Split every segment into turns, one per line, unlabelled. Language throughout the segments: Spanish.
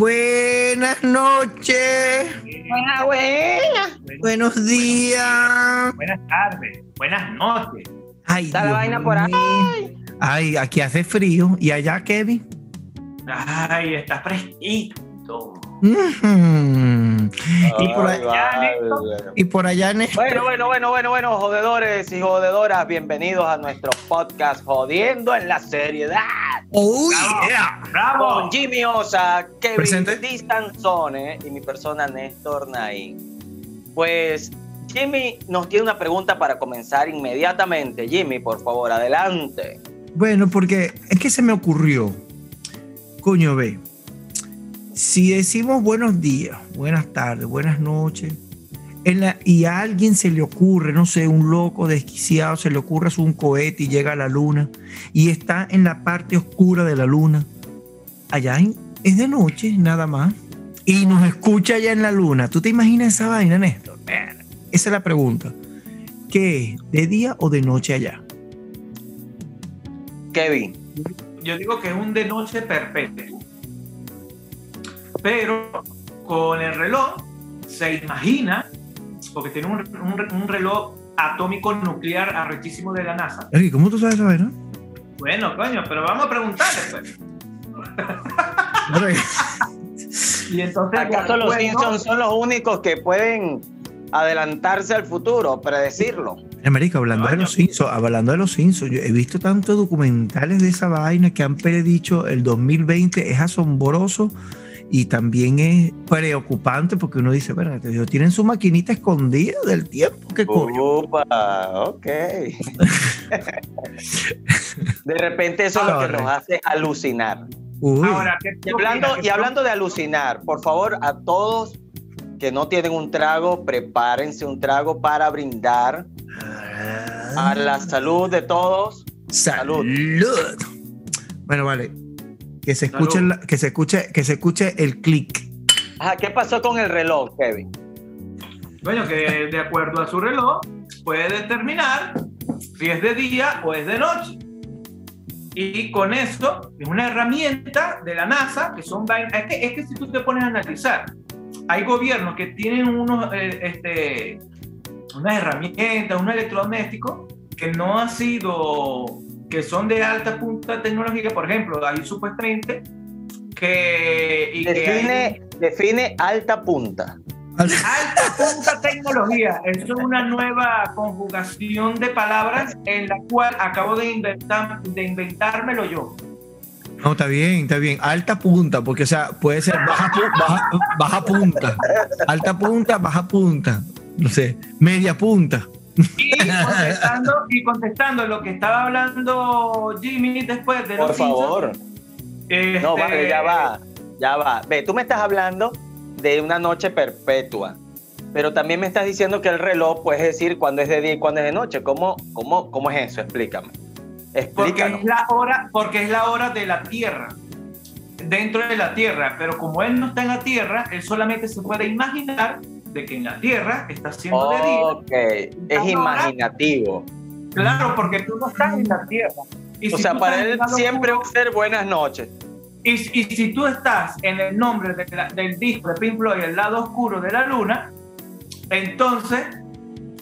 Buenas noches.
Buenas, buenas.
Buenos días.
Buenas tardes. Buenas noches.
Ay,
Está la
Dios
vaina por ahí.
Ay, aquí hace frío. ¿Y allá, Kevin?
Ay, está fresquito.
Y por allá,
vale.
y por allá, Néstor.
Bueno, bueno, bueno, bueno, bueno, jodedores y jodedoras, bienvenidos a nuestro podcast Jodiendo en la Seriedad.
Uy,
Bravo.
yeah.
¡Bravo!
Con Jimmy Osa, Kevin
Presente.
Distanzone y mi persona Néstor Naín. Pues Jimmy nos tiene una pregunta para comenzar inmediatamente. Jimmy, por favor, adelante.
Bueno, porque es que se me ocurrió. Coño, ve. Si decimos buenos días, buenas tardes, buenas noches, en la- y a alguien se le ocurre, no sé, un loco desquiciado, se le ocurre hacer un cohete y llega a la luna y está en la parte oscura de la luna, allá en- es de noche, nada más, y nos escucha allá en la luna. ¿Tú te imaginas esa vaina, Néstor? Esa es la pregunta. ¿Qué es? ¿De día o de noche allá?
Kevin.
Yo digo que es un de noche perpetuo. Pero con el reloj se imagina, porque tiene un, un- un reloj atómico nuclear arrechísimo de la NASA.
¿Cómo tú sabes esa vaina?
Bueno, coño, pero vamos a preguntarle, pues. Y entonces.
¿Acaso los
bueno,
Simpsons son los únicos que pueden adelantarse al futuro, predecirlo?
América, hablando de los Simpsons, hablando de los Simpsons, yo he visto tantos documentales de esa vaina que han predicho el 2020 es asombroso y también es preocupante porque uno dice, bueno, ellos tienen su maquinita escondida del tiempo, ¿qué coño?
Upa, ok. De repente eso es lo que nos hace alucinar.
Uy,
Ahora, ¿qué
Y hablando, y hablando de alucinar, por favor, a todos que no tienen un trago, prepárense un trago para brindar a la salud de todos.
salud. Bueno, vale. Que se escuche,
Salud.
que se escuche, que se escuche el clic.
Ajá, ¿qué pasó con el reloj, Kevin?
Coño, que de acuerdo a su reloj puede determinar si es de día o es de noche. Y con eso es una herramienta de la NASA que son vainas- es que, es que si tú te pones a analizar, hay gobiernos que tienen unos eh, este, unas herramientas, unos electrodomésticos que no han sido, que son de alta punta tecnológica, por ejemplo, hay supuestamente que, y que hay-
Define, define alta punta.
Alta punta tecnología. Eso es una nueva conjugación de palabras en la cual acabo de, inventar, de inventármelo yo.
No, está bien, está bien. Alta punta, porque o sea, puede ser baja, baja, baja punta. Alta punta, baja punta. No sé, media punta.
Y contestando, y contestando lo que estaba hablando Jimmy después de
Por
los
favor.
Este,
No, vale, ya va. Ya va. Ve, tú me estás hablando de una noche perpetua. Pero también me estás diciendo que el reloj puedes decir cuándo es de día y cuándo es de noche. ¿Cómo, cómo, cómo es eso? Explícame.
Porque es, la hora, porque es la hora de la Tierra, dentro de la Tierra, pero como él no está en la Tierra, él solamente se puede imaginar de que en la Tierra está siendo de día.
Ok, es imaginativo.
Claro, porque tú no estás en la Tierra. Y
O
si
sea, para él siempre va a ser buenas noches.
y, y si tú estás en el nombre de la- del disco de Pink Floyd, el lado oscuro de la luna, entonces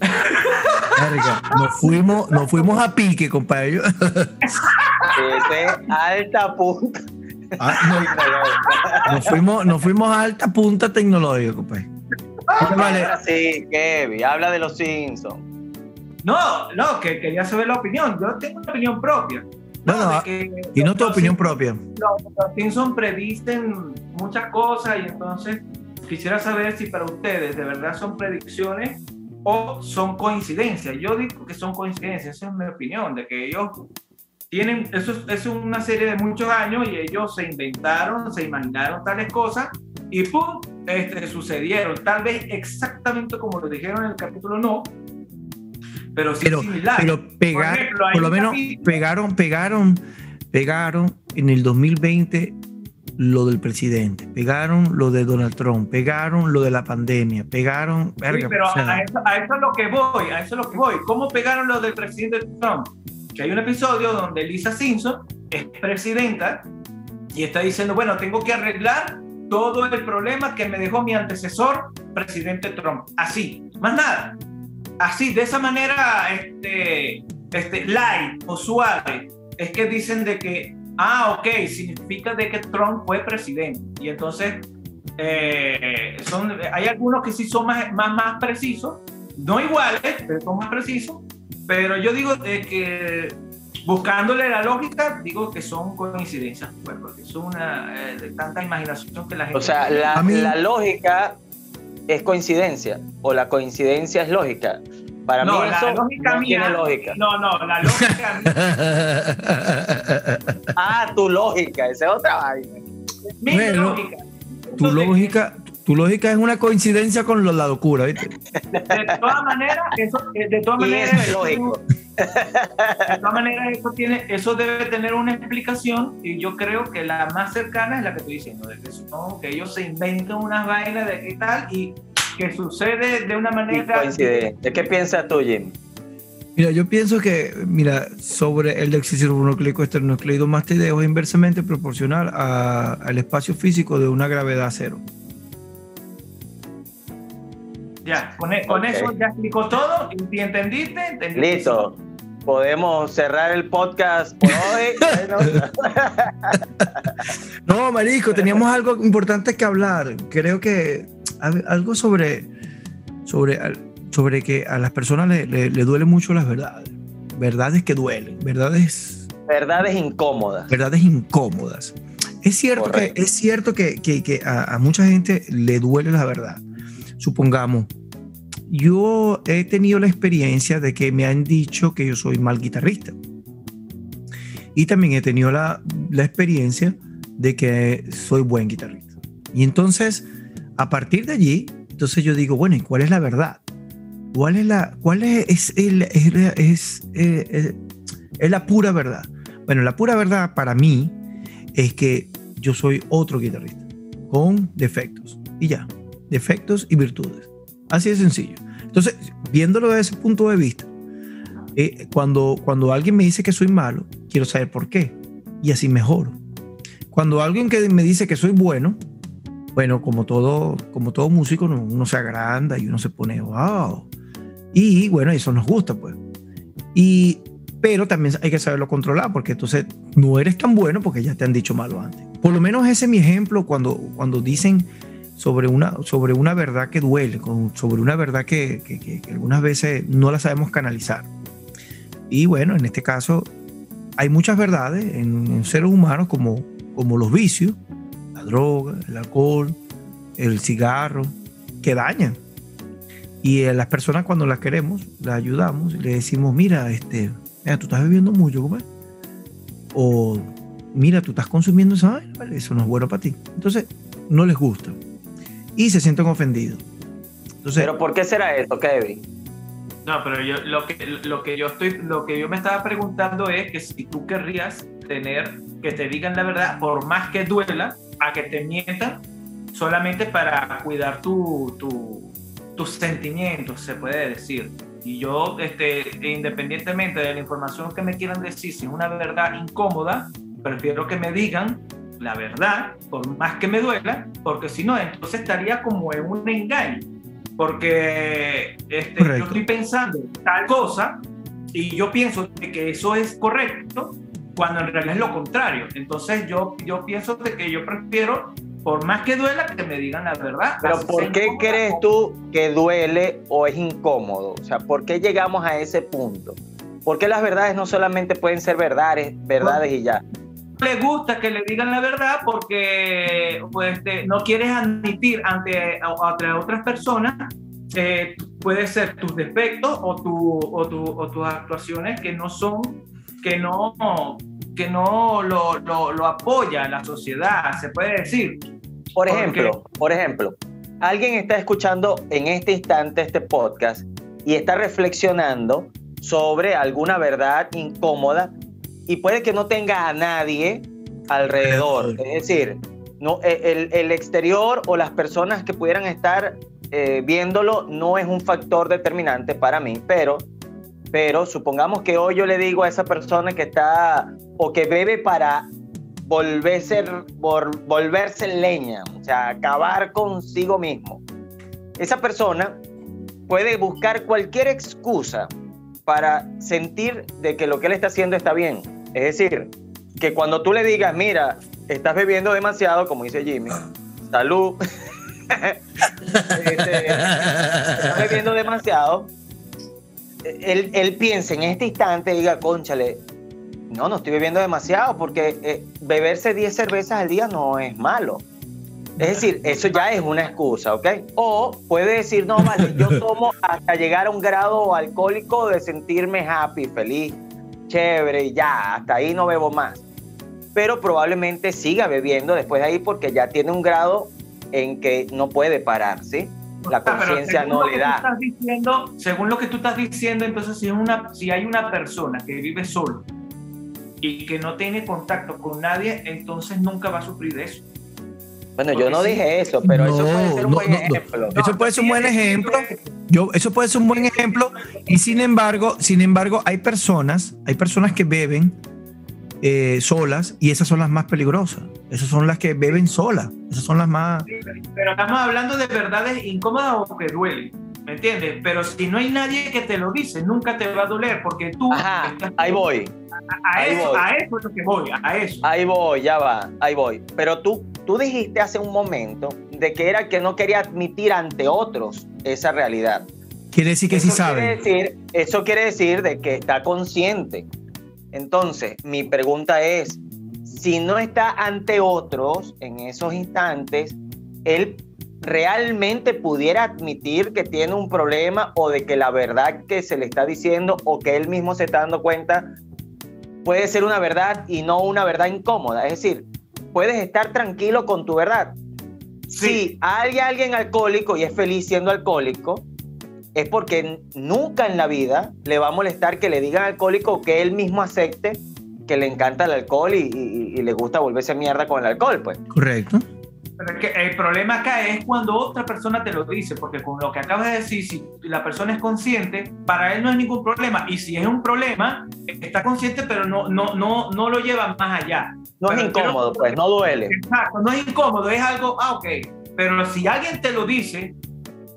Verga, Nos fuimos, nos fuimos a pique, compadre.
Ese es alta punta.
Ah, no, nos, fuimos, nos fuimos a alta punta tecnológica, compadre. Vale,
Ahora sí, Kevin, habla de los Simpsons.
no, no, que quería saber la opinión. Yo tengo una opinión propia.
No, no,
que
y no tu opinión propia.
los, los Simpsons predicen muchas cosas y entonces quisiera saber si para ustedes de verdad son predicciones o son coincidencias. Yo digo que son coincidencias, esa es mi opinión, de que ellos tienen, eso es, es una serie de muchos años y ellos se inventaron, se imaginaron tales cosas y ¡pum! Este, sucedieron. Tal vez exactamente como lo dijeron en el capítulo, no, pero sí
Pero,
similar.
pero pegar,
Por
por,
ejemplo, hay
lo menos
capítulo-
pegaron, pegaron, pegaron en el 2020 lo del presidente, pegaron lo de Donald Trump, pegaron lo de la pandemia, pegaron,
Sí,
verga,
pero
o sea,
a, eso, a eso es lo que voy, a eso es lo que voy. ¿Cómo pegaron lo del presidente Trump? Que hay un episodio donde Lisa Simpson es presidenta y está diciendo, bueno, tengo que arreglar todo el problema que me dejó mi antecesor, presidente Trump. Así, más nada. Así, de esa manera, este, este, light o suave, es que dicen de que, ah, ok, significa de que Trump fue presidente. Y entonces, eh, son, hay algunos que sí son más, más, más precisos, no iguales, pero son más precisos. Pero yo digo de que buscándole la lógica, digo que son coincidencias, pues, porque es una eh, de tanta imaginación que la gente.
O sea, la, la lógica es coincidencia o la coincidencia es lógica. Para
no,
mí
la
eso
lógica
no
mía,
tiene lógica.
No, no, la lógica mía,
Ah, tu lógica, esa es otra vaina.
mi
Bueno,
lógica.
Tu
Entonces,
lógica, tu lógica es una coincidencia con la locura, ¿viste?
De todas maneras, eso, eh, de todas maneras,
eso es lógico.
De todas maneras, eso tiene, eso debe tener una explicación y yo creo que la más cercana es la que estoy diciendo, de que, son- que ellos se inventan unas vainas de qué tal y que sucede de una manera
coincidente. ¿Qué piensas tú, Jim?
Mira, yo pienso que, mira, sobre el desoxirribonucleico esternocleido mastideo es inversamente proporcional a- al espacio físico de una gravedad cero.
Ya, con, e- con eso ya explicó todo. ¿Y si entendiste? entendiste.
Listo. Podemos cerrar el podcast por hoy.
No, Marisco, teníamos algo importante que hablar. Creo que al- algo sobre, sobre, sobre que a las personas le, le, le duelen mucho las verdades. Verdades que duelen, verdades,
verdades incómodas.
verdades incómodas. Es cierto
Correcto.
que, es cierto que, que- que a, a mucha gente le duele la verdad. Supongamos, yo he tenido la experiencia de que me han dicho que yo soy mal guitarrista. Y también he tenido la, la experiencia de que soy buen guitarrista. Y entonces, a partir de allí, entonces yo digo, bueno, ¿y cuál es la verdad? ¿Cuál es la, cuál es, el- es, es- es la pura verdad? Bueno, la pura verdad para mí es que yo soy otro guitarrista con defectos y ya, defectos y virtudes. Así de sencillo. Entonces, viéndolo desde ese punto de vista, eh, cuando, cuando alguien me dice que soy malo, quiero saber por qué y así mejoro. Cuando alguien que me dice que soy bueno, bueno, como todo, como todo músico, uno, uno se agranda y uno se pone, wow. Y bueno, eso nos gusta, pues. Y, pero también hay que saberlo controlar, porque entonces no eres tan bueno porque ya te han dicho malo antes. Por lo menos ese es mi ejemplo cuando, cuando dicen sobre una, sobre una verdad que duele, con- sobre una verdad que, que- que- que algunas veces no la sabemos canalizar. Y bueno, en este caso hay muchas verdades en, en seres humanos como, como los vicios, la droga, el alcohol, el cigarro, que dañan. Y a las personas cuando las queremos, las ayudamos y le decimos, mira, este, mira, tú estás bebiendo mucho, ¿cómo es? O mira, tú estás consumiendo esa vaina, ¿vale? eso no es bueno para ti. Entonces, no les gusta. Y se sienten ofendidos. Entonces,
Pero ¿por qué será eso, Kevin?
No, pero yo lo que lo que yo estoy lo que yo me estaba preguntando es que si tú querrías tener que te digan la verdad por más que duela a que te mientan solamente para cuidar tu, tu- tus sentimientos, se puede decir. Y yo, este, independientemente de la información que me quieran decir, si es una verdad incómoda, prefiero que me digan la verdad, por más que me duela, porque si no, entonces estaría como en un engaño. Porque este, yo estoy pensando tal cosa y yo pienso de que eso es correcto cuando en realidad es lo contrario. Entonces yo, yo pienso de que yo prefiero, por más que duela, que me digan la verdad.
Pero ¿por qué crees tú que duele o es incómodo? O sea, ¿por qué llegamos a ese punto? ¿Por qué las verdades no solamente pueden ser verdades, verdades y ya?
Le gusta que le digan la verdad porque pues, este, no quieres admitir ante, ante otras personas eh, puede ser tus defectos o, tu, o, tu, o tus actuaciones que no son que no que no lo, lo, lo apoya la sociedad se puede decir.
Por
¿Por
ejemplo, por ejemplo, alguien está escuchando en este instante este podcast y está reflexionando sobre alguna verdad incómoda y puede que no tenga a nadie alrededor. Es decir, no, e, el, el exterior o las personas que pudieran estar eh, viéndolo no es un factor determinante para mí, pero, pero supongamos que hoy yo le digo a esa persona que está o que bebe para volverse, vol- volverse leña, o sea, acabar consigo mismo. Esa persona puede buscar cualquier excusa para sentir de que lo que él está haciendo está bien. Es decir, que cuando tú le digas, mira, estás bebiendo demasiado, como dice Jimmy, salud, este, estás bebiendo demasiado, él, él piensa en este instante, diga, conchale, no, no estoy bebiendo demasiado, porque eh, beberse 10 cervezas al día no es malo. Es decir, eso ya es una excusa, ¿ok? O puede decir, no, vale, yo tomo hasta llegar a un grado alcohólico de sentirme happy, feliz, chévere, y ya, hasta ahí no bebo más. Pero probablemente siga bebiendo después de ahí porque ya tiene un grado en que no puede parar, ¿sí? La conciencia no le da.
estás diciendo, según lo que tú estás diciendo, entonces si, una, si hay una persona que vive solo y que no tiene contacto con nadie, entonces nunca va a sufrir de eso.
Bueno, yo no dije eso, pero eso puede ser un
no,
buen
no, no.
ejemplo.
Eso puede ser un buen ejemplo. Yo, eso puede ser un buen ejemplo. Y sin embargo, sin embargo, hay personas, hay personas que beben eh, solas y esas son las más peligrosas. Esas son las que beben solas. Esas son las más.
Sí, Pero estamos hablando de verdades incómodas o que duelen, ¿me entiendes? Pero si no hay nadie que te lo dice, nunca te va a doler porque tú
Ajá,
estás-
ahí voy.
A,
ahí
eso,
voy.
a eso es lo que voy, a eso.
Ahí voy, ya va, ahí voy. Pero tú, tú dijiste hace un momento de que era que no quería admitir ante otros esa realidad.
Quiere decir que sí
eso
saben.
Quiere decir, eso quiere decir de que está consciente. Entonces, mi pregunta es, si no está ante otros en esos instantes, él realmente pudiera admitir que tiene un problema o de que la verdad que se le está diciendo o que él mismo se está dando cuenta puede ser una verdad y no una verdad incómoda. Es decir, puedes estar tranquilo con tu verdad. Si hay alguien alcohólico y es feliz siendo alcohólico, es porque nunca en la vida le va a molestar que le digan alcohólico o que él mismo acepte que le encanta el alcohol y, y- y le gusta volverse mierda con el alcohol, pues.
Correcto.
Pero que el problema acá es cuando otra persona te lo dice, porque con lo que acabas de decir, si la persona es consciente, para él no es ningún problema. Y si es un problema, está consciente, pero no, no, no, no lo lleva más allá.
No
Pero
es incómodo, pues, no duele.
Exacto, no es incómodo, es algo, ah, ok. Pero si alguien te lo dice,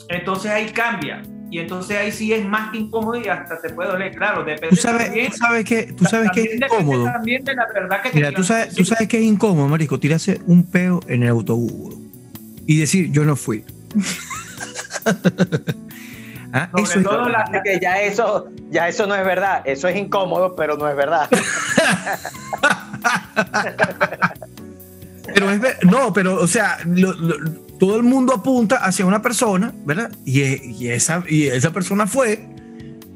entonces ahí cambia. Y entonces ahí sí es más que incómodo y hasta te puede doler. Claro, depende
Tú sabes,
también,
tú sabes que, tú sabes que es incómodo.
también de la verdad que te
Mira, tú sabes, tú sabes que es incómodo, marico, tirarse un peo en el autobús y decir yo no fui. Ah,
Sobre
eso es-
todo la-
Así que ya eso, ya eso no es verdad. Eso es incómodo, pero no es verdad.
Pero es ver- no, pero o sea, lo- lo- todo el mundo apunta hacia una persona, ¿verdad? Y, e- y esa, y esa persona fue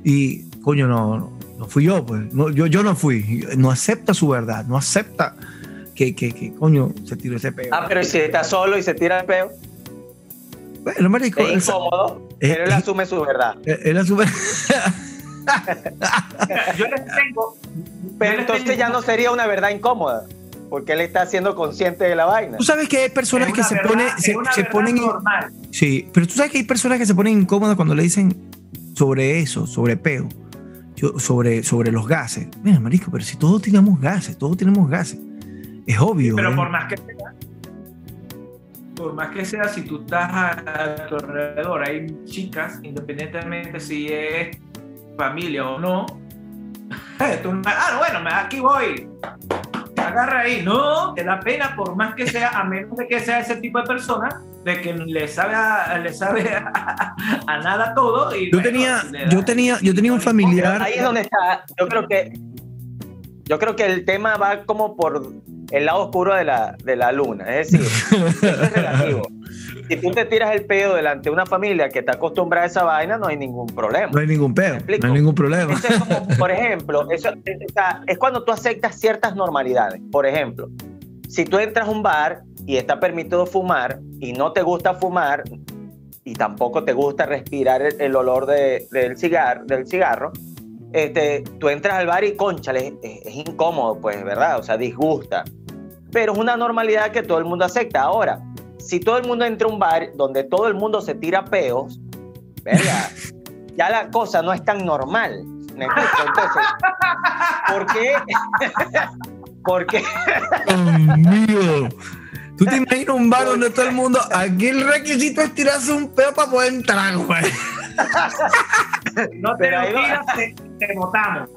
y, coño, no, no, no fui yo, pues. No, yo, yo no fui. No acepta su verdad, no acepta que, que, que, coño, se tiró ese peo.
Ah, pero si está solo y se tira el peo,
Bueno, marico,
es incómodo,
Eh,
pero él
eh.
asume su verdad.
él asume-
Yo les tengo.
Pero entonces
tengo-
ya no sería una verdad incómoda, porque él está siendo consciente de la vaina.
Tú sabes que hay personas que se,
verdad-
pone,
es
se, ponen...
normal.
Sí, pero tú sabes que hay personas que se ponen incómodas cuando le dicen sobre eso, sobre peo, yo- sobre, sobre los gases. Mira, marico, pero si todos tenemos gases, todos tenemos gases. Es obvio.
Pero
¿eh?
por más que sea, por más que sea, si tú estás a, tu alrededor, hay chicas, independientemente si es familia o no, tú no- ah, bueno, aquí voy, agarra ahí, no, te da pena por más que sea, a menos de que sea ese tipo de persona, de que le sabe a, le sabe a, a nada todo. Y
Yo
bueno,
tenía, yo tenía, yo tenía un familiar.
ahí es donde está. Yo creo que yo creo que el tema va como por el lado oscuro de la, de la luna. Es decir, eso es relativo. Si tú te tiras el pedo delante de una familia que está acostumbrada a esa vaina, no hay ningún problema.
No hay ningún
explico?
no hay ningún problema.
Como, por ejemplo, eso es, cuando tú aceptas ciertas normalidades. Por ejemplo, si tú entras a un bar y está permitido fumar y no te gusta fumar y tampoco te gusta respirar el, el olor de- del, cigar, del cigarro, este, tú entras al bar y conchale, es, es incómodo, pues, ¿verdad? O sea, disgusta. Pero es una normalidad que todo el mundo acepta. Ahora, si todo el mundo entra a un bar donde todo el mundo se tira peos, verga, ya la cosa no es tan normal. ¿Me explico? Entonces, ¿por qué? Porque
Dios mío. ¿Tú te imaginas un bar donde todo el mundo, aquí el requisito es tirarse un peo para poder entrar, güey?
No te lo tiras, te, te botamos.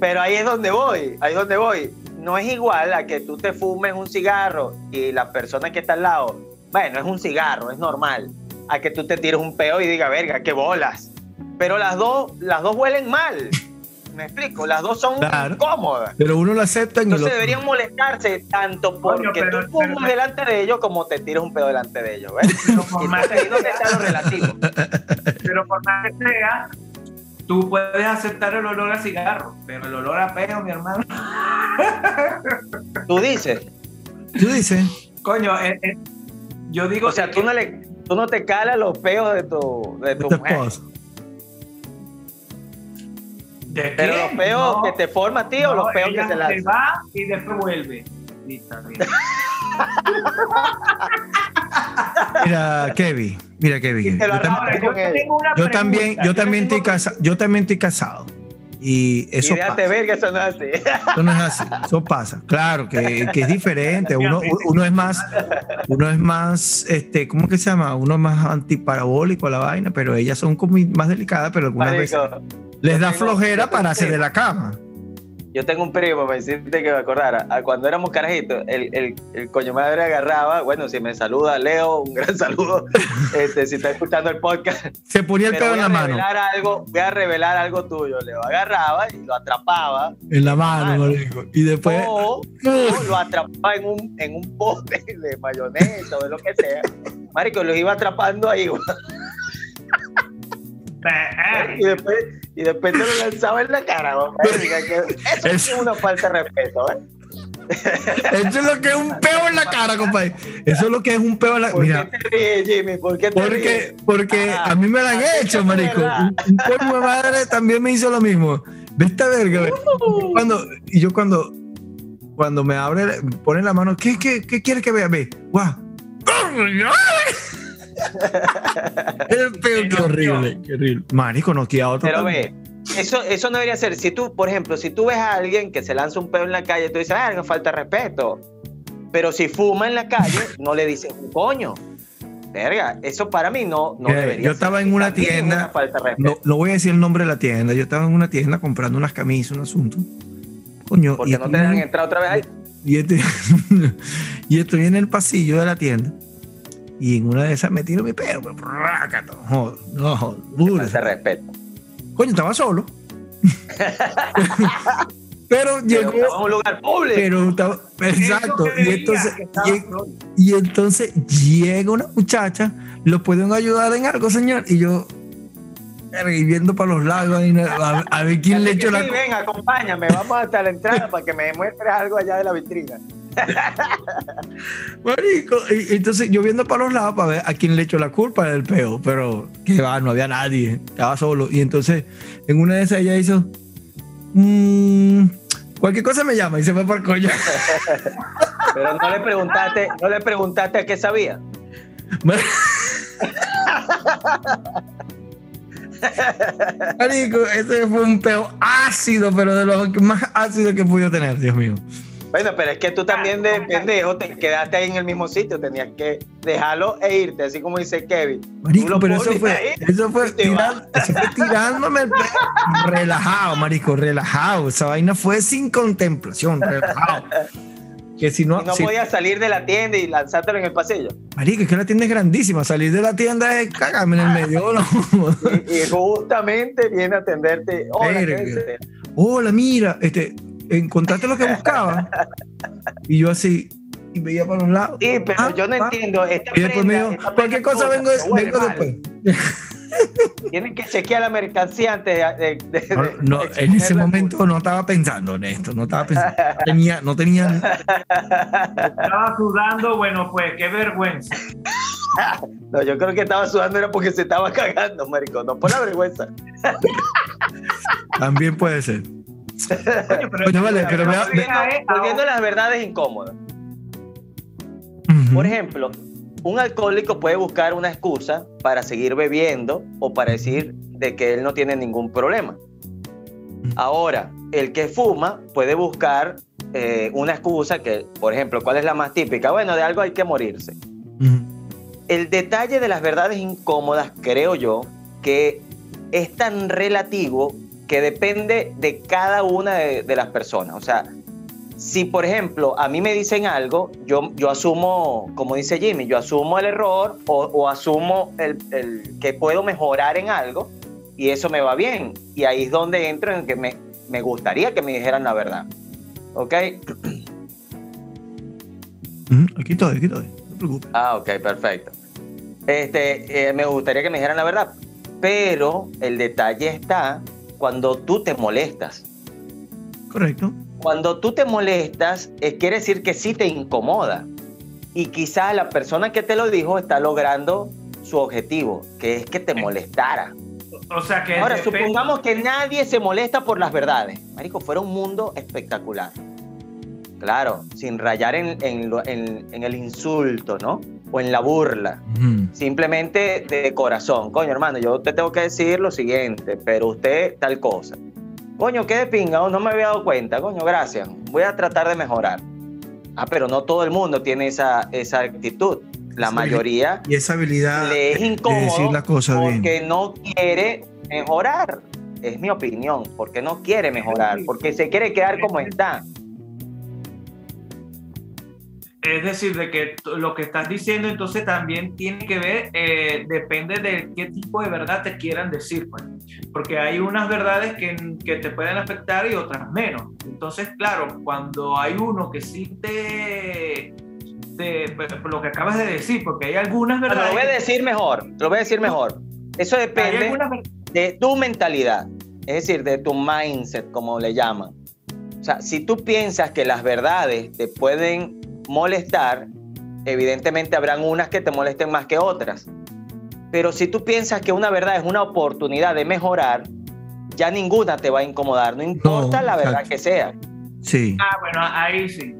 Pero ahí es donde voy, ahí es donde voy. No es igual a que tú te fumes un cigarro y la persona que está al lado, bueno, es un cigarro, es normal. A que tú te tires un peo y digas, verga, qué bolas. Pero las dos, las dos huelen mal. Me explico, las dos son
Claro.
incómodas.
Pero uno lo acepta y el
Entonces
otro-
deberían molestarse tanto porque
pero-
tú fumas
pero-
delante de ellos como te tiras un pedo delante de ellos. ¿ves?
Pero por más
está lo relativo.
pero por más que sea, tú puedes aceptar el olor a cigarro, pero el olor a peo, mi hermano.
Tú dices,
Tú dices,
Coño, eh, eh, yo digo.
o sea, tú no, le, tú no te calas los peos de tu, de tu
tu
mujer.
¿De
Pero los peos
No,
que te forma a ti o
no,
los peos que se
se
lanzan.
va y después vuelve. Bien.
Mira, Kevin, mira, Kevin. Yo, también, yo también estoy casado, yo también estoy casado. Y eso
y
pasa.
ver que eso no es así.
Eso no es así, eso pasa. Claro que, que es diferente. Uno, uno es más, uno es más, este, ¿cómo que se llama? Uno es más antiparabólico a la vaina, pero ellas son como más delicadas, pero algunas veces les da flojera pararse
tengo-
de la cama.
Yo tengo un primo, me hiciste que me acordara. a Cuando éramos carajitos, el, el, el coño madre agarraba. Bueno, si me saluda Leo, un gran saludo. Este, si está escuchando el podcast,
Se ponía el
voy
en la mano.
algo, voy a revelar algo tuyo. Leo agarraba y lo atrapaba.
En la mano,
Mano.
marico. Y después.
o, o lo atrapaba en un, en un bote de mayonesa o de lo que sea. Marico, los iba atrapando ahí. Y después, y después te lo lanzaba en la cara. que Eso
Es-
una falta de respeto. ¿eh?
Eso es lo que es un peo en la cara, compadre. Eso es lo que es un peo en la
¿Por
Mira,
qué te ríes, Jimmy? ¿Por qué te
porque,
ríes?
porque
Ah,
a mí me lo han
ah,
hecho, marico. Un, un de madre también me hizo lo mismo. Ve esta verga.
Uh.
Cuando, y yo cuando, cuando me abre, pone la mano, ¿qué, qué, qué quieres que vea? Ve, guau. Qué horrible, qué horrible. Marico, no queda otro.
Pero ve, eso, eso no debería ser. Si tú, por ejemplo, si tú ves a alguien que se lanza un pedo en la calle, tú dices, ah, no falta respeto. Pero si fuma en la calle, no le dices un coño. Verga, eso para mí no, no
Mira,
debería
yo
ser.
estaba en una
También
tienda,
una falta de respeto.
No, no voy a decir el nombre de la tienda. Yo estaba en una tienda comprando unas camisas, un asunto. Coño,
porque no te dejan entrar otra vez ahí.
y, y estoy en el pasillo de la tienda. Y en una de esas me tiro mi joder, No, joder, duro.
De respeto.
Coño, estaba solo. pero llegó.
en un lugar público.
Pero estaba. Exacto. Y entonces, y- entonces llega una muchacha, ¿lo pueden ayudar en algo, señor? Y yo, viendo para los lados, a, a ver quién le echo la
ven, acompáñame, vamos hasta la entrada para que me muestres algo allá de la vitrina.
Marico, y- entonces yo viendo para los lados para ver a quién le echo la culpa del peo, pero que va, no había nadie, estaba solo. Y entonces en una de esas ella hizo, "Mm, cualquier cosa me llama y se fue por coño.
Pero no le preguntaste, no le preguntaste a qué sabía.
Marico, ese fue un peo ácido, pero de los más ácidos que pude tener, Dios mío.
Bueno, pero es que tú también de pendejo te quedaste ahí en el mismo sitio, tenías que dejarlo e irte, así como dice Kevin.
Marico, pero eso fue, eso fue, eso fue tirándome el peo. relajado, marico, relajado. Esa vaina fue sin contemplación, relajado. Que si no,
y no
si-
podías salir de la tienda y lanzártelo en el pasillo.
marico, es que la tienda es grandísima. Salir de la tienda es cagarme en el medio. ¿no?
Y, y justamente viene a atenderte. Hola.
Hola, mira, este, encontraste lo que buscaba. Y yo así, y veía para los lados.
Sí, pero
Ah,
yo no
ah.
entiendo. Esta
Y después me dijo, cualquier cosa vengo, vengo después.
Tienen que chequear la mercancía antes de. de- de-
No,
de
en ese momento no estaba pensando en esto, no estaba pensando. Tenía, no tenía.
Estaba sudando, bueno, pues qué vergüenza.
No, yo creo que estaba sudando era porque se estaba cagando, marico, no por la vergüenza.
También puede ser.
Coño, pero,
Coño, vale, pero vea-
volviendo a-
Volviendo a las verdades incómodas. Por ejemplo, un alcohólico puede buscar una excusa para seguir bebiendo o para decir de que él no tiene ningún problema. Ahora, el que fuma puede buscar eh, una excusa que, por ejemplo, ¿cuál es la más típica? Bueno, de algo hay que morirse. El detalle de las verdades incómodas, creo yo, que es tan relativo que depende de cada una de, de las personas. O sea, si por ejemplo a mí me dicen algo, yo, yo asumo, como dice Jimmy, yo asumo el error o, o asumo el, el que puedo mejorar en algo y eso me va bien. Y ahí es donde entro en que me, me gustaría que me dijeran la verdad. ¿Ok?
Ujú. Aquí estoy, aquí estoy. No te preocupes.
Ah, ok, perfecto. Este, eh, me gustaría que me dijeran la verdad, pero el detalle está cuando tú te molestas.
Correcto.
Cuando tú te molestas, eh, quiere decir que sí te incomoda. Y quizás la persona que te lo dijo está logrando su objetivo, que es que te molestara.
O sea que.
Ahora, supongamos que nadie se molesta por las verdades. Marico, fuera un mundo espectacular. Claro, sin rayar en, en lo- en- en el insulto, ¿no? O en la burla. Simplemente de corazón. Coño, hermano, yo te tengo que decir lo siguiente, pero usted tal cosa. Coño, qué de pinga, no me había dado cuenta. Coño, gracias. Voy a tratar de mejorar. Ah, pero no todo el mundo tiene esa, esa actitud. La
Sí.
mayoría
Y esa habilidad
le es
de- de
incómodo
decir las cosas bien.
porque no quiere mejorar. Es mi opinión, porque no quiere mejorar, porque se quiere quedar como está.
Es decir, de que lo que estás diciendo entonces también tiene que ver, eh, depende de qué tipo de verdad te quieran decir, pues. Porque hay unas verdades que, que te pueden afectar y otras menos. Entonces, claro, cuando hay uno que sí te, te- por lo que acabas de decir, porque hay algunas verdades.
lo voy a decir mejor, lo voy a decir mejor. Eso depende
algunas
de tu mentalidad, es decir, de tu mindset, como le llaman. O sea, si tú piensas que las verdades te pueden molestar, evidentemente habrán unas que te molesten más que otras. Pero si tú piensas que una verdad es una oportunidad de mejorar, ya ninguna te va a incomodar, no importa la verdad
exacto.
que sea.
Sí.
Ah, bueno, ahí sí.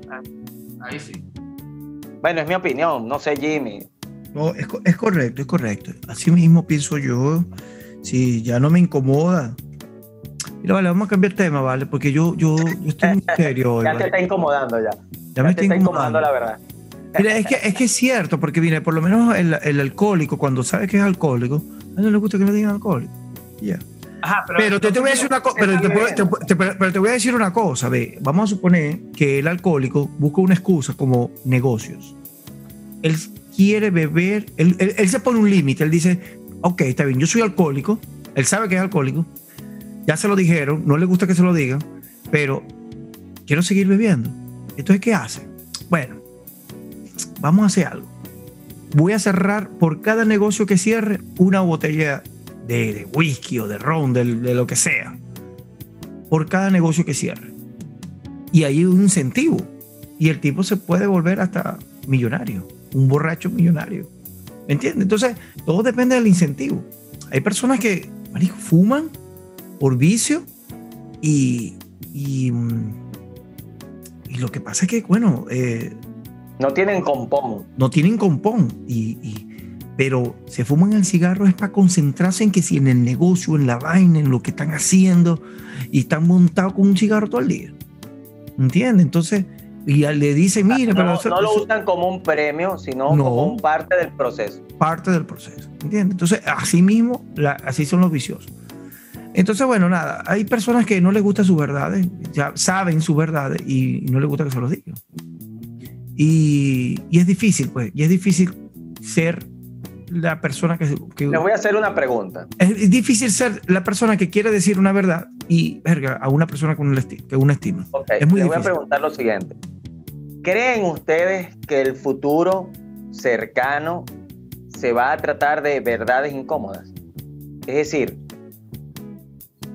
ahí- sí.
Bueno, es mi opinión, no sé Jimmy.
No, es, es correcto, es correcto. Así mismo pienso yo. Si ya no me incomoda. Mira, vale, vamos a cambiar tema, ¿vale? Porque yo, yo, yo estoy muy serio hoy.
Ya te
¿vale?
está incomodando ya.
Ya
Ya
me
te
está
incomodando
incomodando.
la verdad.
Mira, es que, es que es cierto, porque mire, por lo menos el, el alcohólico, cuando sabe que es alcohólico, a él no le gusta que le digan alcohólico. Ya.
Ajá, pero,
Pero te, te voy a decir una cosa, pero, te, puedo-
Está
te- te- pero- pero te voy a decir una cosa, ve, vamos a suponer que el alcohólico busca una excusa como negocios. Él quiere beber, él, él- él se pone un límite, él dice, ok, está bien, yo soy alcohólico, él sabe que es alcohólico, ya se lo dijeron, no le gusta que se lo digan, pero quiero seguir bebiendo. Entonces, ¿qué hace? Bueno, vamos a hacer algo. Voy a cerrar por cada negocio que cierre una botella de, whisky o de ron, de, lo que sea, por cada negocio que cierre. Y hay un incentivo. Y el tipo se puede volver hasta millonario, un borracho millonario. ¿Me entiendes? Entonces, todo depende del incentivo. Hay personas que, marico, fuman por vicio y, y, mm, y lo que pasa es que, bueno, eh,
No tienen compón.
no tienen compón, y, y- pero se fuman el cigarro es para concentrarse en que si en el negocio, en la vaina, en lo que están haciendo, y están montados con un cigarro todo el día. ¿Entiendes? Entonces, y le dicen, mira, pero
No,
eso,
no lo
eso
usan como un premio, sino
No.
como un parte del proceso.
es parte del proceso. ¿Entiendes? Entonces, así mismo, la- así son los viciosos. Entonces, bueno, nada, hay personas que no les gustan sus verdades, ya saben sus verdades y no les gusta que se los digan. Y, y es difícil, pues, y es difícil ser la persona que... que
Les voy a hacer una pregunta.
es, es difícil ser la persona que quiere decir una verdad y, verga, a una persona con una esti- que uno estima. Es muy
les voy a
difícil.
preguntar lo siguiente. ¿Creen ustedes que el futuro cercano se va a tratar de verdades incómodas? Es decir,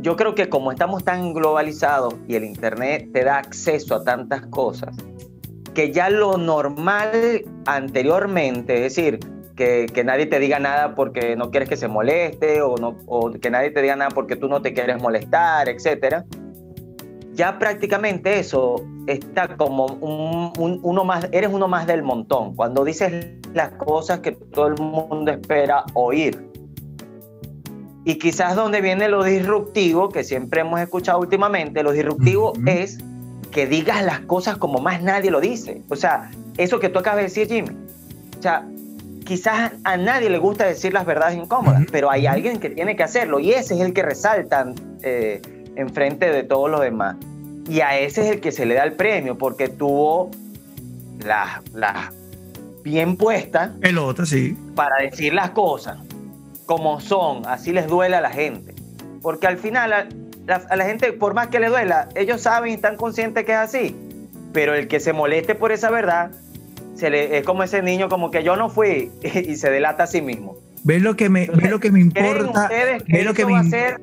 yo creo que como estamos tan globalizados y el Internet te da acceso a tantas cosas, que ya lo normal anteriormente, es decir, que, que nadie te diga nada porque no quieres que se moleste o, no, o que nadie te diga nada porque tú no te quieres molestar, etcétera, ya prácticamente eso está como un, un- uno más, eres uno más del montón, cuando dices las cosas que todo el mundo espera oír. Y quizás donde viene lo disruptivo, que siempre hemos escuchado últimamente, lo disruptivo es que digas las cosas como más nadie lo dice. O sea, eso que tú acabas de decir, Jimmy. O sea, quizás a nadie le gusta decir las verdades incómodas, pero hay alguien que tiene que hacerlo y ese es el que resaltan eh, enfrente de todos los demás. Y a ese es el que se le da el premio porque tuvo las las bien puestas
Pelota, sí.
para decir las cosas como son, así les duele a la gente. Porque al final a la, a la gente, por más que le duela, ellos saben y están conscientes que es así. Pero el que se moleste por esa verdad, se le, es como ese niño como que yo no fui y se delata a sí mismo.
¿Ves lo que me, ves lo que me
¿Creen
importa?
que
¿Ves lo que
va a
me
ser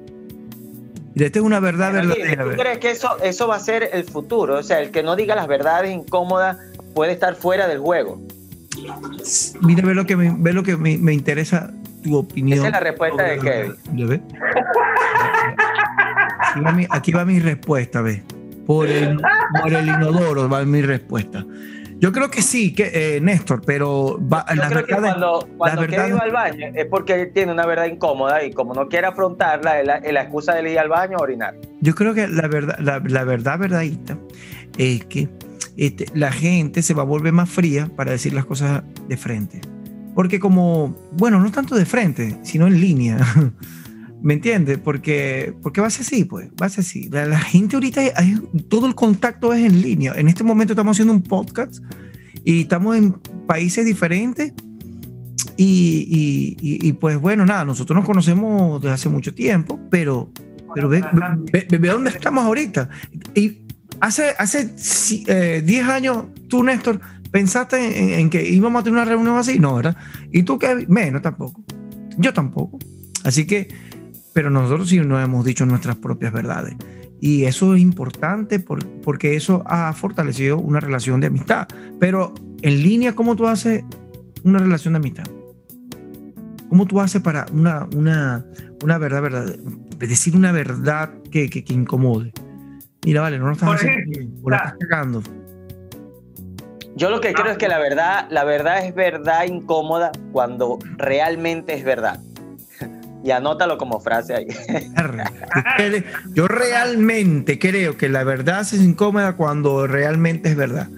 Esta es una verdad
Pero,
verdadera.
¿Tú crees que eso, eso va a ser el futuro? O sea, el que no diga las verdades incómodas puede estar fuera del juego.
Mira, ve lo que me, ve lo que me, me interesa tu opinión.
Esa es la respuesta de Kevin.
¿Lo ves? Aquí va mi, aquí va mi respuesta, ¿ves? Por el, por el inodoro va mi respuesta. Yo creo que sí, que, eh, Néstor, pero va,
Yo
la
creo que
verdad
cuando, cuando
verdad-
Kevin va al baño es porque tiene una verdad incómoda y como no quiere afrontarla, es la, es la excusa de ir al baño a orinar.
Yo creo que la verdad, la, la verdad verdadita es que este, la gente se va a volver más fría para decir las cosas de frente. Porque como, bueno, no tanto de frente, sino en línea. ¿Me entiendes? Porque, porque va a ser así, pues, va a ser así. La, la gente ahorita, hay- todo el contacto es en línea. En este momento estamos haciendo un podcast y estamos en países diferentes. Y, y- y- y, pues bueno, nada, nosotros nos conocemos desde hace mucho tiempo, pero pero ve, ve, ve- ve dónde estamos ahorita. Y hace, hace si- eh, 10 años, tú, Néstor, pensaste en, en que íbamos a tener una reunión así. No, ¿verdad? Y tú, Kevin, menos tampoco. Yo tampoco. Así que, pero nosotros sí nos hemos dicho nuestras propias verdades. Y eso es importante por- porque eso ha fortalecido una relación de amistad. Pero en línea, ¿cómo tú haces una relación de amistad? ¿Cómo tú haces para una, una, una verdad, verdad, decir una verdad que, que, que incomode? Mira, vale, no lo estás
Por
haciendo
ejemplo,
bien, o la estás cagando.
Yo lo que
Ah.
creo es que la verdad, la verdad es verdad incómoda cuando realmente es verdad. Y anótalo como frase ahí.
Yo realmente creo que la verdad es incómoda cuando realmente es verdad.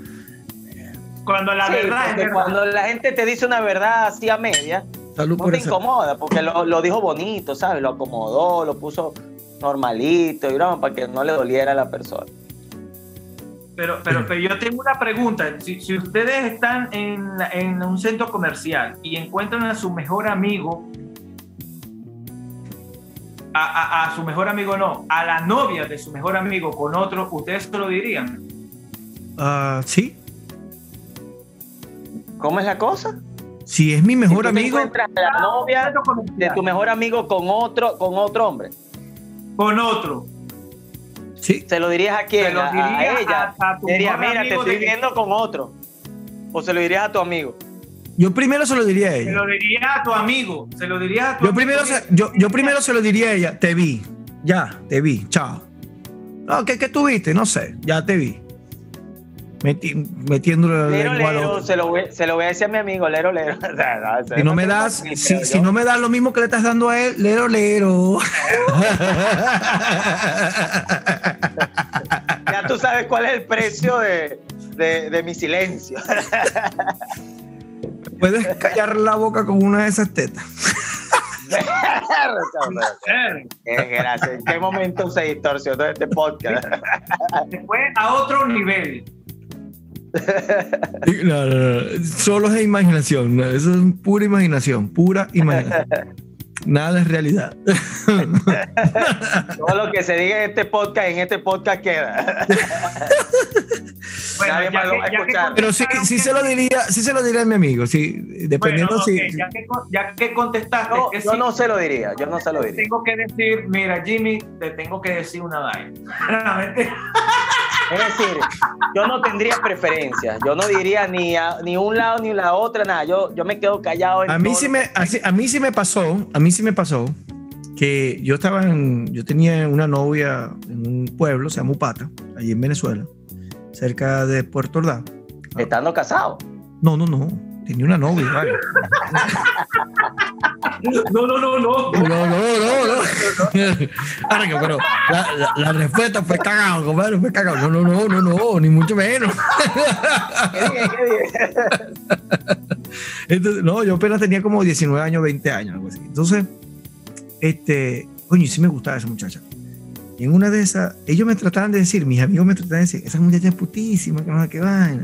Cuando la
Sí,
verdad es
porque
verdad.
cuando la gente te dice una verdad así a media,
Salud
no
por
te
esa.
incomoda, porque lo, lo dijo bonito, ¿sabes? Lo acomodó, lo puso normalito y broma para que no le doliera a la persona.
Pero, pero, pero yo tengo una pregunta. Si, si ustedes están en, en un centro comercial y encuentran a su mejor amigo, a, a- a su mejor amigo no, a la novia de su mejor amigo con otro, ¿ustedes se lo dirían?
Ah, sí,
¿Cómo es la cosa?
si es mi mejor
Si
amigo,
encuentras a la novia
Centro
de tu mejor amigo con otro, con otro hombre.
Con otro.
Sí.
¿Se lo dirías a quién?
Se lo
A- a,
diría
ella.
a- a tu
Le diría,
mejor
mira, te estoy
de-
viendo con otro. O se lo dirías a tu amigo.
Yo primero se lo diría a
Se
ella.
lo diría a tu amigo. Se lo diría a tu
Yo
amigo.
primero, se, yo, yo primero se lo diría a ella. Te vi. Ya, te vi. Chao. No, ¿qué, qué tuviste? No sé. Ya te vi. Meti- metiéndole la
Lero,
lengua
lero, se lo, voy, se lo voy a decir a mi amigo, lero, lero. O sea, no,
Si no me das, si, no me das lo mismo que le estás dando a él, lero, lero.
Ya tú sabes cuál es el precio de, de, de mi silencio.
Puedes callar la boca con una de esas tetas.
Eh.
¿En qué momento se distorsionó este podcast?
Después a otro nivel.
No, no, no. Solo es imaginación. no, Eso es pura imaginación. Pura imaginación. Nada es realidad.
Todo lo que se diga en este podcast, en este podcast queda.
Bueno,
Nadie
ya
más lo
que-
va a
ya que
escuchar.
Pero sí, sí se lo diría, sí se lo diría a mi amigo. Sí, dependiendo
Bueno,
si.
ya, que, ya que contestaste,
No,
que
yo
sí,
no se lo diría, yo no se lo diría.
tengo que decir, mira, Jimmy, te tengo que decir una vaina.
Es decir, yo no tendría preferencias. Yo no diría ni a, ni un lado ni la otra, nada. Yo, yo me quedo callado. En
A mí sí me, a mí sí me pasó, a mí sí me pasó que yo estaba en, yo tenía una novia en un pueblo, se llama Upata, allí en Venezuela, cerca de Puerto Ordaz.
Estando casado.
No, no, no, tenía una novia, ¿vale?
No, no, no, no.
No, no, no, no. Pero la, la- la respuesta fue cagado, compadre, fue cagado. No, no, no, no, no, ni mucho menos. No, yo apenas tenía como 19 años, 20 años, algo así. Entonces, este, coño, y sí me gustaba esa muchacha. En una de esas, ellos me trataban de decir, mis amigos me trataban de decir, esa muchacha es putísima, que no sé qué vaina.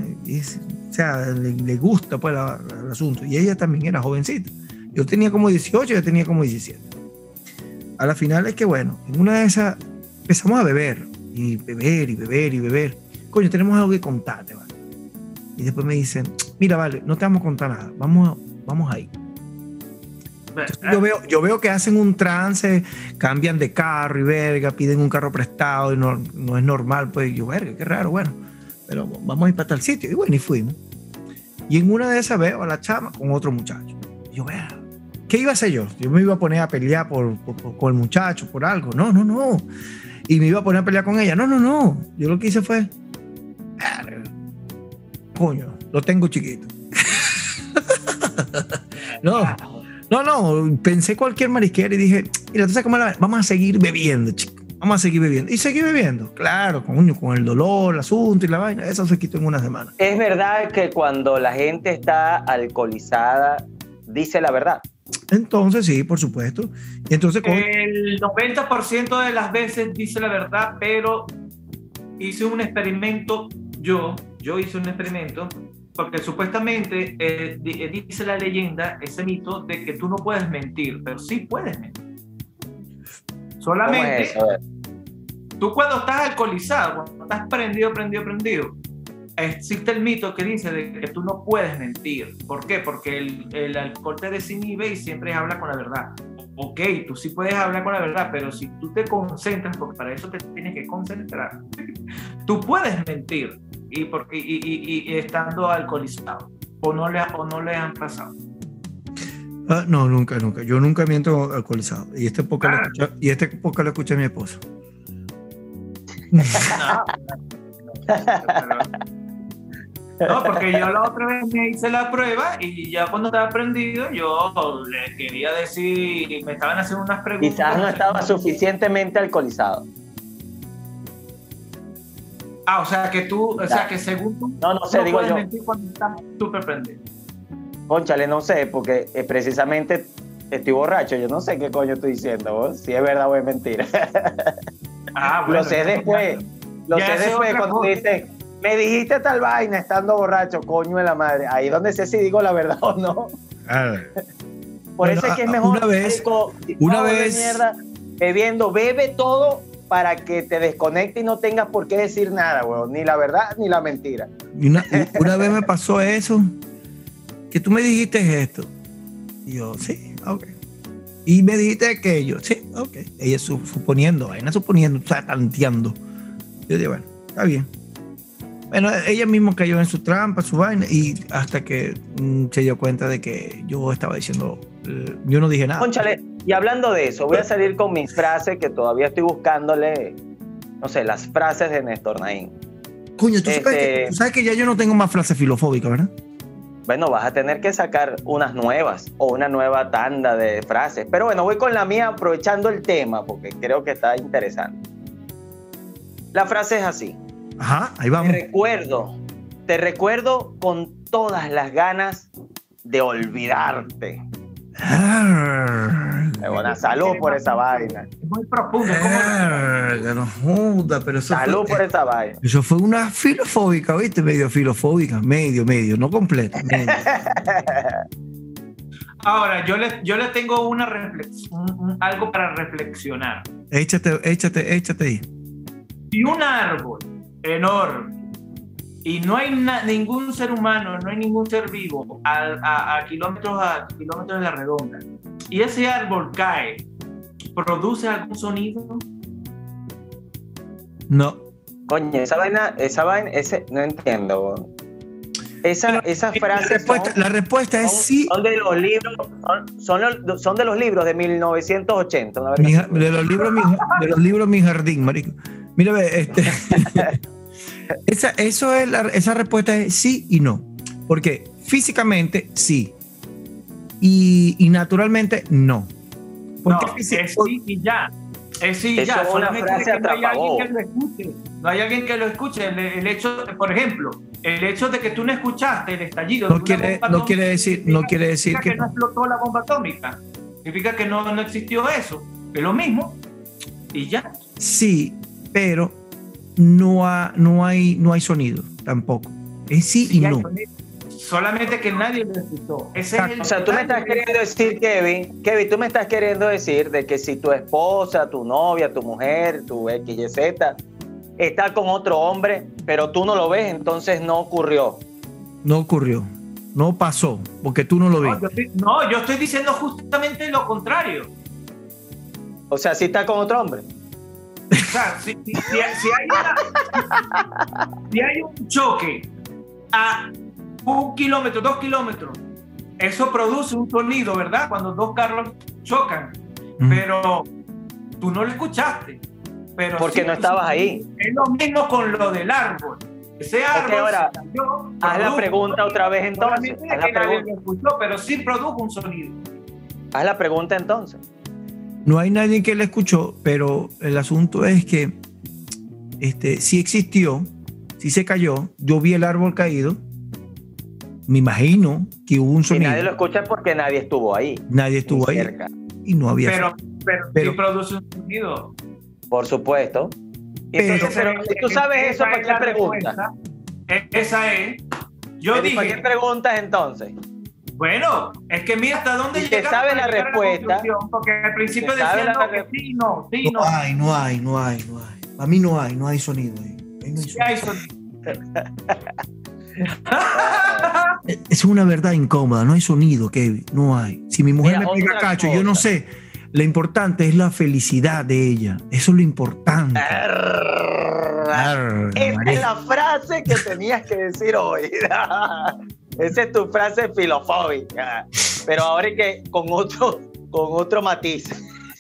O sea, le, gusta pues el asunto. Y ella también era jovencita. Yo tenía como 18, ella tenía como 17. A la final es que, bueno, en una de esas empezamos a beber, y beber, y beber, y beber. Coño, tenemos algo que contarte, ¿vale? Y después me dicen, mira, vale, no te vamos a contar nada, vamos, vamos ahí. Yo veo, yo veo que hacen un trance, cambian de carro y verga, piden un carro prestado y no, no es normal, pues yo, verga, qué raro, bueno, pero vamos a ir para tal sitio. Y bueno, y fuimos. Y en una de esas veo a la chama con otro muchacho. Y yo, verga, ¿qué iba a hacer yo? Yo me iba a poner a pelear por, por- por- con el muchacho, por algo. No, no, no. Y me iba a poner a pelear con ella. No, no, no. Yo lo que hice fue, coño, lo tengo chiquito. no. No, no, pensé cualquier marisquera y dije, mira, ¿tú sabes cómo la- Vamos a seguir bebiendo, chico. Vamos a seguir bebiendo. Y seguí bebiendo. Claro, coño, con el dolor, el asunto y la vaina. Eso se quitó en una semana.
Es verdad que cuando la gente está alcoholizada, dice la verdad.
Entonces, sí, por supuesto. Y entonces, coño,
El 90% de las veces dice la verdad, pero hice un experimento, yo, yo hice un experimento, porque supuestamente eh, eh, dice la leyenda, ese mito, de que tú no puedes mentir, pero sí puedes mentir.
¿Cómo
Solamente
es
tú cuando estás alcoholizado, cuando estás prendido, prendido, prendido, existe el mito que dice de que tú no puedes mentir. ¿Por qué? Porque el, el alcohol te desinhibe y siempre habla con la verdad. Ok, tú sí puedes hablar con la verdad, pero si tú te concentras, porque para eso te tienes que concentrar, tú puedes mentir y, porque, y, y- estando alcoholizado. O no, le, ha- o no le han pasado.
ah, no, nunca, nunca. Yo nunca miento alcoholizado. Y este poco lo
Ah.
escucha, y este poco lo escucha mi esposa.
No, porque yo la otra vez me hice la prueba y ya cuando estaba prendido, yo le quería decir, me estaban haciendo unas preguntas.
Quizás no estaba suficientemente alcoholizado.
Ah, o sea que tú, o sea que según tú,
No, no sé, digo
puedes
yo.
mentir cuando estás súper prendido.
Conchale, no sé, porque eh, precisamente estoy borracho. Yo no sé qué coño estoy diciendo, vos, si es verdad o es mentira.
Ah,
lo sé
ya-
después. Lo
Ya
sé después cuando
cosa.
dice, me dijiste tal vaina estando borracho, coño de la madre. Ahí es donde sé si digo la verdad o no.
Ah,
Por
Bueno,
eso es que es mejor.
una vez- una vez-
mierda, bebiendo, bebe todo para que te desconecte y no tengas por qué decir nada, weón. Ni la verdad ni la mentira.
Una, una vez me pasó eso, que tú me dijiste esto. Y yo, sí, ok. Y me dijiste aquello, sí, ok. Ella su- suponiendo, vaina suponiendo, sea, tanteando. Yo dije, bueno, está bien. Bueno, ella misma cayó en su trampa, su vaina, y hasta que mm, se dio cuenta de que yo estaba diciendo, eh, yo no dije nada.
Conchale, y hablando de eso, voy a salir con mis frases que todavía estoy buscándole, no sé, las frases de Néstor Naín.
Coño, ¿tú sabes,
este-
que, tú sabes que ya yo no tengo más frase filofóbica, ¿verdad?
Bueno, vas a tener que sacar unas nuevas o una nueva tanda de frases. Pero bueno, voy con la mía aprovechando el tema porque creo que está interesante. La frase es así.
Ajá, ahí
Te
vamos.
recuerdo, te recuerdo con todas las ganas de olvidarte. Buena salud por esa vaina.
Es muy profundo.
no joda, pero eso
Salud
fue,
por esa vaina.
eso fue una filofóbica, ¿viste? Medio filofóbica, medio, medio, no completa. medio.
Ahora, yo le, yo le tengo una reflex- un- un- algo para reflexionar.
échate, échate, échate ahí.
Si un árbol enorme y no hay na- ningún ser humano, no hay ningún ser vivo a, a- a kilómetros a kilómetros de la redonda y ese árbol cae, ¿produce algún sonido?
No.
Coño, esa vaina, esa vaina, ese, no entiendo. Esa, esa
La
frase
respuesta, la respuesta es sí.
son de los libros, son, son los, son de los libros de 1980. una verga
Mi de los libros, mi, de los libros Mi Jardín, marico. Mira, ve, este, esa, eso es la- esa respuesta es sí y no. Porque físicamente sí. Y, y naturalmente no. Porque
No, es sí y ya. Es sí y ya.
es una
Solamente
frase
que no hay alguien que lo escuche. No hay alguien que lo escuche. El, el hecho, por ejemplo, el hecho de que tú no escuchaste el estallido. de
no
una
quiere,
bomba
no
atómica
quiere decir, no quiere decir
significa
que
que no
no.
explotó la bomba atómica. Significa que no, no existió eso. Es lo mismo. Y ya.
Sí, pero no, ha- no, hay, no hay sonido tampoco. Es sí y
Sí
no.
sonido. Solamente que nadie lo escuchó. Ese es el
O sea, tú me estás queriendo decir, Kevin, Kevin, tú me estás queriendo decir de que si tu esposa, tu novia, tu mujer, tu XYZ está con otro hombre, pero tú no lo ves, entonces no ocurrió.
No ocurrió. No pasó, porque tú no lo
No
viste.
yo, estoy, no, yo estoy diciendo justamente lo contrario.
O sea, si está con otro hombre.
O sea, si, si- hay una- si hay un choque a un kilómetro, dos kilómetros, eso produce un sonido, ¿verdad? Cuando dos carros chocan,
Mm.
pero tú no lo escuchaste. Pero
Porque
sí
no estabas
sonido.
ahí.
Es lo mismo con lo del árbol. Ese árbol
ahora, Haz la pregunta
un
otra vez entonces. Haz la pregunta,
escuchó, pero sí produjo un sonido.
haz la pregunta entonces.
No hay nadie que la escuchó, pero el asunto es que este, sí existió, sí se cayó. Yo vi el árbol caído. Me imagino que hubo un sonido.
nadie lo escucha es porque nadie estuvo ahí.
Nadie estuvo ahí
cerca.
y no había.
Pero, pero,
Pero-
sí produce un sonido.
Por supuesto.
Pero-
Entonces, pero, si tú sabes eso, ¿para qué
la
preguntas?
E- Esa es. Yo
¿y ¿Para qué
dije,
preguntas entonces?
Bueno, es que mira hasta dónde
Y te sabe la respuesta.
porque al principio decían
la
no, que sí, no, sí,
no
no.
hay, no hay, no hay, no hay. Para mí no hay, no hay sonido ahí. Ahí no hay
Sí
sonido.
hay sonido.
Es una verdad incómoda, no hay sonido, Kevin, no hay. Si mi mujer
Mira,
me pega cacho, yo no sé. Lo importante es la felicidad de ella. Eso es lo importante. Arr,
Esa es la frase que tenías que decir hoy. Esa es tu frase filofóbica. Pero ahora es que con otro, con otro matiz.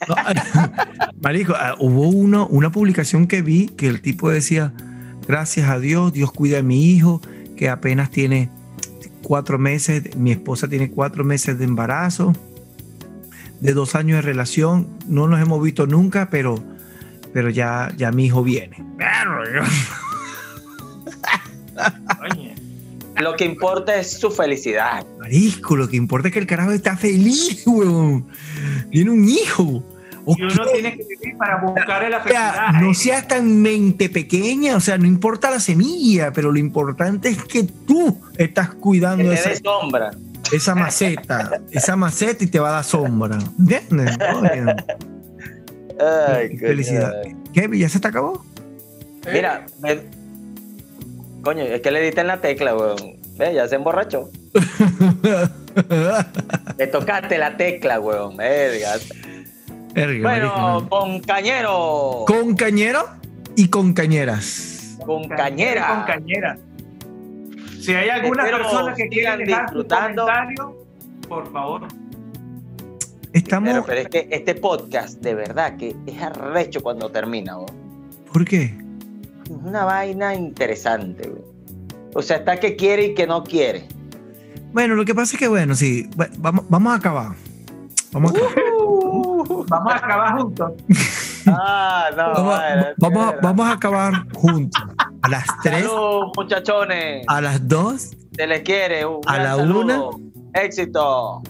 No, Marico, ah, hubo uno, una publicación que vi que el tipo decía, gracias a Dios, Dios cuida a mi hijo, que apenas tiene cuatro meses, mi esposa tiene cuatro meses de embarazo, de dos años de relación, no nos hemos visto nunca, pero, pero ya, ya mi hijo viene.
Lo que importa es su felicidad.
Marisco, lo que importa es que el carajo está feliz, weón. Tiene un hijo.
Y uno tiene que vivir para buscar la
O sea,
felicidad.
no seas tan mente pequeña, o sea, no importa la semilla, pero lo importante es que tú estás
Que
cuidando
te
esa,
sombra.
esa maceta, esa maceta y te va a dar sombra. ¿Entiendes?
Ay,
felicidad. ¿Qué? ¿Ya se te acabó?
Mira, me- coño, es que le diste en la tecla, weón. Ve, ya se emborrachó. Le tocaste la tecla, weón. Verga.
Verga,
Bueno, con cañero.
con cañero y con cañeras.
Con cañera.
Con cañera. Si hay alguna
Espero
persona que quiera dejar su
disfrutando.
comentario, por favor.
Estamos.
Pero, pero es que este podcast, de verdad, que es arrecho cuando termina, weón.
¿Por qué?
Es una vaina interesante, weón. O sea, está que quiere y que no quiere.
Bueno, lo que pasa es que, bueno, sí, va- vamos, vamos a acabar. Vamos a acabar.
Vamos a acabar juntos.
Ah, no.
Vamos,
bueno,
vamos, vamos a acabar juntos. A las 3,
Salud, muchachones.
a las 2
Se les quiere. Un
A la
saludo.
una.
Éxito.